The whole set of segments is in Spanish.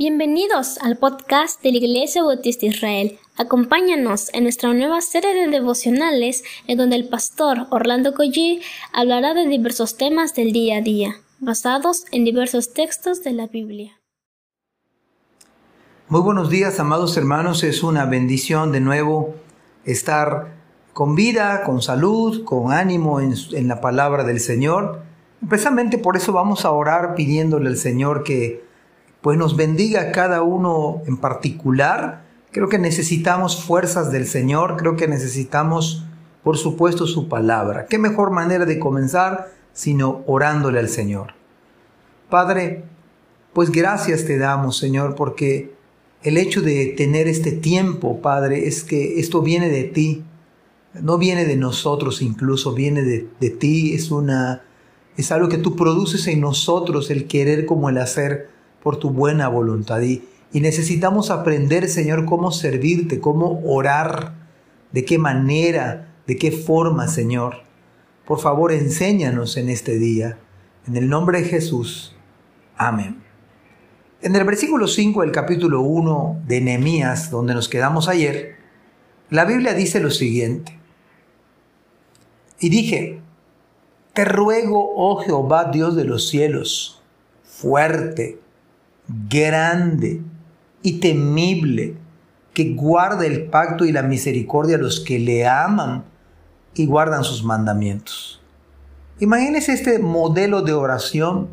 Bienvenidos al podcast de la Iglesia Bautista Israel. Acompáñanos en nuestra nueva serie de devocionales en donde el pastor Orlando Collie hablará de diversos temas del día a día, basados en diversos textos de la Biblia. Muy buenos días, amados hermanos. Es una bendición de nuevo estar con vida, con salud, con ánimo en, en la palabra del Señor. Precisamente por eso vamos a orar pidiéndole al Señor que pues nos bendiga a cada uno en particular. Creo que necesitamos fuerzas del Señor, creo que necesitamos, por supuesto, su palabra. ¿Qué mejor manera de comenzar sino orándole al Señor? Padre, pues gracias te damos, Señor, porque el hecho de tener este tiempo, Padre, es que esto viene de ti, no viene de nosotros incluso, viene de, de ti, es una... Es algo que tú produces en nosotros, el querer como el hacer por tu buena voluntad. Y, necesitamos aprender, Señor, cómo servirte, cómo orar, de qué manera, de qué forma, Señor. Por favor, enséñanos en este día. En el nombre de Jesús. Amén. En el versículo 5 del capítulo 1 de Nehemías, donde nos quedamos ayer, la Biblia dice lo siguiente. Y dije, te ruego, oh Jehová, Dios de los cielos, fuerte, grande y temible, que guarda el pacto y la misericordia a los que le aman y guardan sus mandamientos. Imagínense este modelo de oración.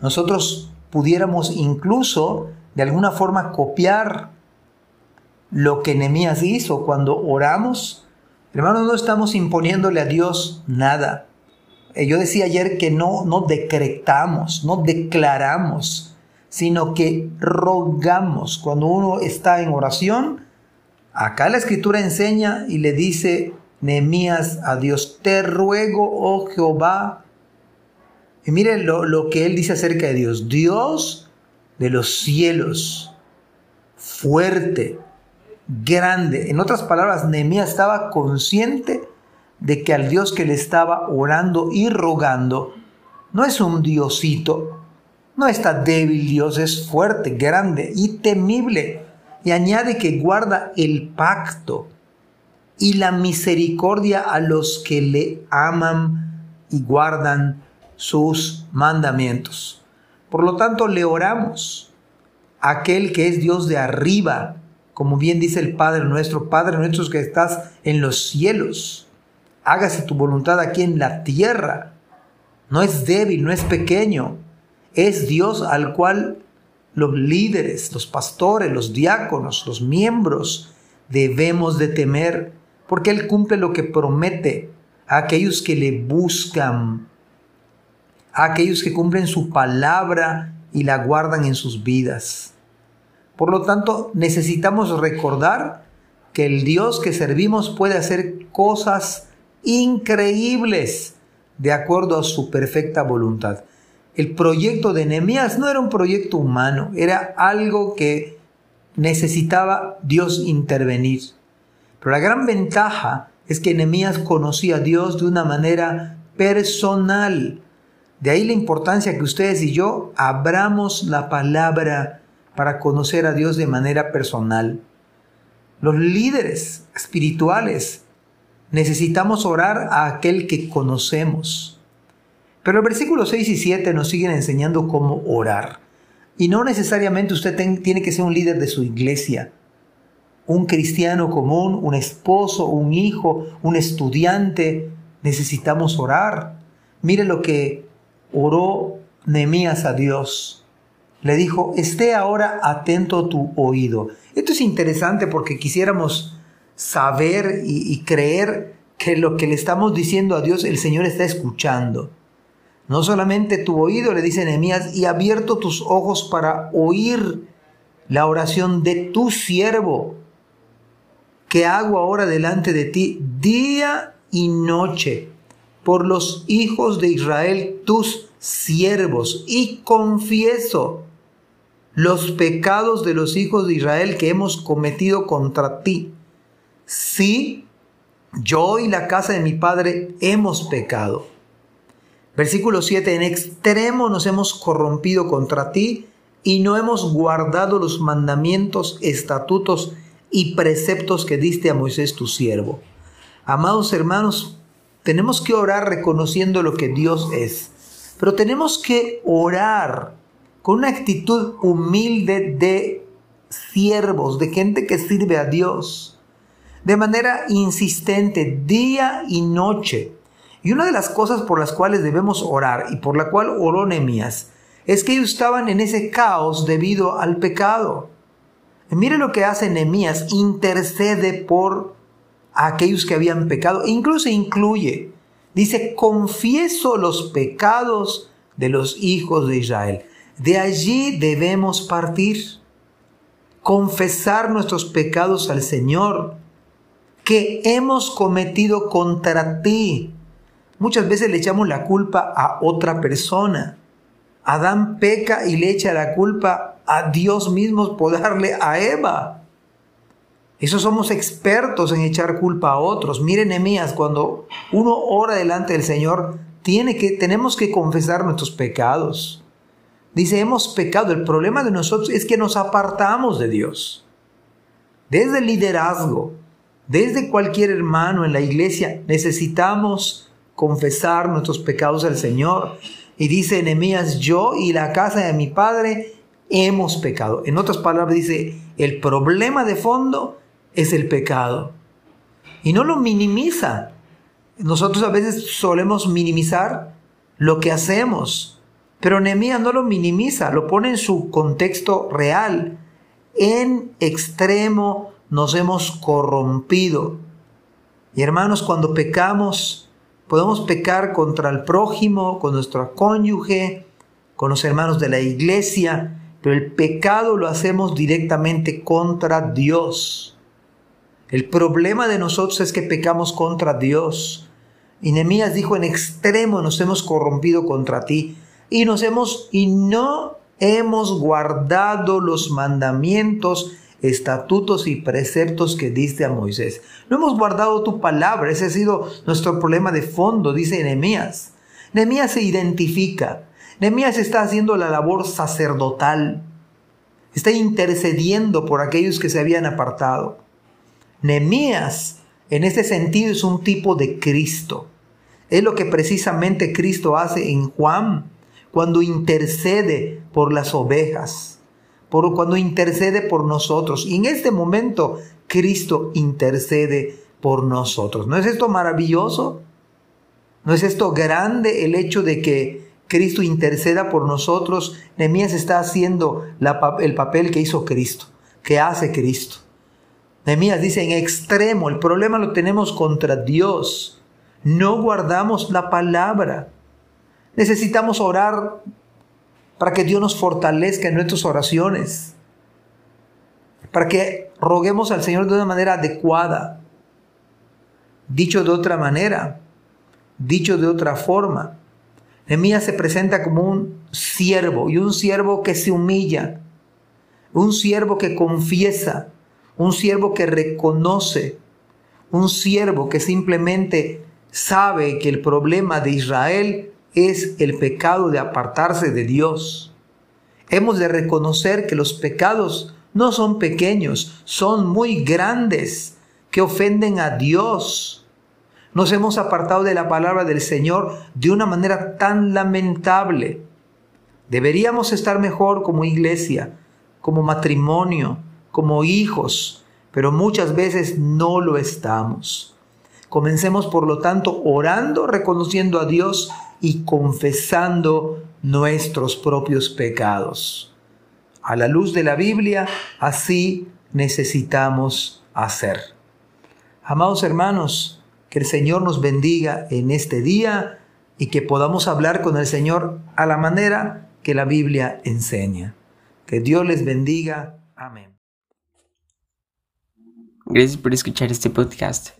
Nosotros pudiéramos incluso de alguna forma copiar lo que Nehemías hizo cuando oramos. Hermanos, no estamos imponiéndole a Dios nada. Eh, yo decía ayer que no, no decretamos, no declaramos sino que rogamos. Cuando uno está en oración, acá la escritura enseña y le dice Nehemías a Dios, te ruego, oh Jehová. Y miren lo, lo que él dice acerca de Dios, Dios de los cielos, fuerte, grande. En otras palabras, Nehemías estaba consciente de que al Dios que le estaba orando y rogando no es un diosito, no está débil, Dios es fuerte, grande y temible. Y añade que guarda el pacto y la misericordia a los que le aman y guardan sus mandamientos. Por lo tanto, le oramos a aquel que es Dios de arriba, como bien dice el Padre nuestro, Padre nuestro que estás en los cielos. Hágase tu voluntad aquí en la tierra. No es débil, no es pequeño, es Dios al cual los líderes, los pastores, los diáconos, los miembros debemos de temer, porque Él cumple lo que promete a aquellos que le buscan, a aquellos que cumplen su palabra y la guardan en sus vidas. Por lo tanto, necesitamos recordar que el Dios que servimos puede hacer cosas increíbles de acuerdo a su perfecta voluntad el proyecto de Nehemías no era un proyecto humano, era algo que necesitaba Dios intervenir. Pero la gran ventaja es que Nehemías conocía a Dios de una manera personal. De ahí la importancia que ustedes y yo abramos la palabra para conocer a Dios de manera personal. Los líderes espirituales necesitamos orar a aquel que conocemos. Pero el versículo 6 y 7 nos siguen enseñando cómo orar. Y no necesariamente usted tiene que ser un líder de su iglesia, un cristiano común, un esposo, un hijo, un estudiante. Necesitamos orar. Mire lo que oró Nehemías a Dios. Le dijo, esté ahora atento tu oído. Esto es interesante porque quisiéramos saber y, y creer que lo que le estamos diciendo a Dios el Señor está escuchando. No solamente tu oído, le dice Nehemías, y abierto tus ojos para oír la oración de tu siervo, que hago ahora delante de ti día y noche por los hijos de Israel, tus siervos, y confieso los pecados de los hijos de Israel que hemos cometido contra ti. Sí, yo y la casa de mi padre hemos pecado Versículo 7, en extremo nos hemos corrompido contra ti y no hemos guardado los mandamientos, estatutos y preceptos que diste a Moisés tu siervo. Amados hermanos, tenemos que orar reconociendo lo que Dios es, pero tenemos que orar con una actitud humilde de siervos, de gente que sirve a Dios, de manera insistente, día y noche. Y una de las cosas por las cuales debemos orar y por la cual oró Nehemías es que ellos estaban en ese caos debido al pecado. mire lo que hace Nehemías, intercede por aquellos que habían pecado, e incluso incluye, dice, confieso los pecados de los hijos de Israel. De allí debemos partir, confesar nuestros pecados al Señor, que hemos cometido contra ti. Muchas veces le echamos la culpa a otra persona. Adán peca y le echa la culpa a Dios mismo por darle a Eva. Eso somos expertos en echar culpa a otros. Miren, Emías, cuando uno ora delante del Señor, tiene que, tenemos que confesar nuestros pecados. Dice, hemos pecado. El problema de nosotros es que nos apartamos de Dios. Desde el liderazgo, desde cualquier hermano en la iglesia, necesitamos confesar nuestros pecados al Señor. Y dice Nehemías, yo y la casa de mi padre hemos pecado. En otras palabras dice, el problema de fondo es el pecado. Y no lo minimiza. Nosotros a veces solemos minimizar lo que hacemos, pero Nehemías no lo minimiza, lo pone en su contexto real. En extremo nos hemos corrompido. Y hermanos, cuando pecamos, Podemos pecar contra el prójimo, con nuestro cónyuge, con los hermanos de la iglesia, pero el pecado lo hacemos directamente contra Dios. El problema de nosotros es que pecamos contra Dios. Y Nehemías dijo, en extremo nos hemos corrompido contra ti y nos hemos y no hemos guardado los mandamientos estatutos y preceptos que diste a Moisés. No hemos guardado tu palabra, ese ha sido nuestro problema de fondo, dice Nehemías. Nehemías se identifica, Nehemías está haciendo la labor sacerdotal, está intercediendo por aquellos que se habían apartado. Nehemías, en este sentido, es un tipo de Cristo. Es lo que precisamente Cristo hace en Juan cuando intercede por las ovejas por cuando intercede por nosotros. Y en este momento Cristo intercede por nosotros. ¿No es esto maravilloso? ¿No es esto grande el hecho de que Cristo interceda por nosotros? Nehemías está haciendo el papel que hizo Cristo, que hace Cristo. Nehemías dice en extremo, el problema lo tenemos contra Dios. No guardamos la palabra. Necesitamos orar para que Dios nos fortalezca en nuestras oraciones, para que roguemos al Señor de una manera adecuada. Dicho de otra manera, dicho de otra forma, Nehemías se presenta como un siervo y un siervo que se humilla, un siervo que confiesa, un siervo que reconoce, un siervo que simplemente sabe que el problema de Israel es el pecado de apartarse de Dios. Hemos de reconocer que los pecados no son pequeños, son muy grandes, que ofenden a Dios. Nos hemos apartado de la palabra del Señor de una manera tan lamentable. Deberíamos estar mejor como iglesia, como matrimonio, como hijos, pero muchas veces no lo estamos. Comencemos, por lo tanto, orando, reconociendo a Dios y confesando nuestros propios pecados. A la luz de la Biblia, así necesitamos hacer. Amados hermanos, que el Señor nos bendiga en este día y que podamos hablar con el Señor a la manera que la Biblia enseña. Que Dios les bendiga. Amén. Gracias por escuchar este podcast.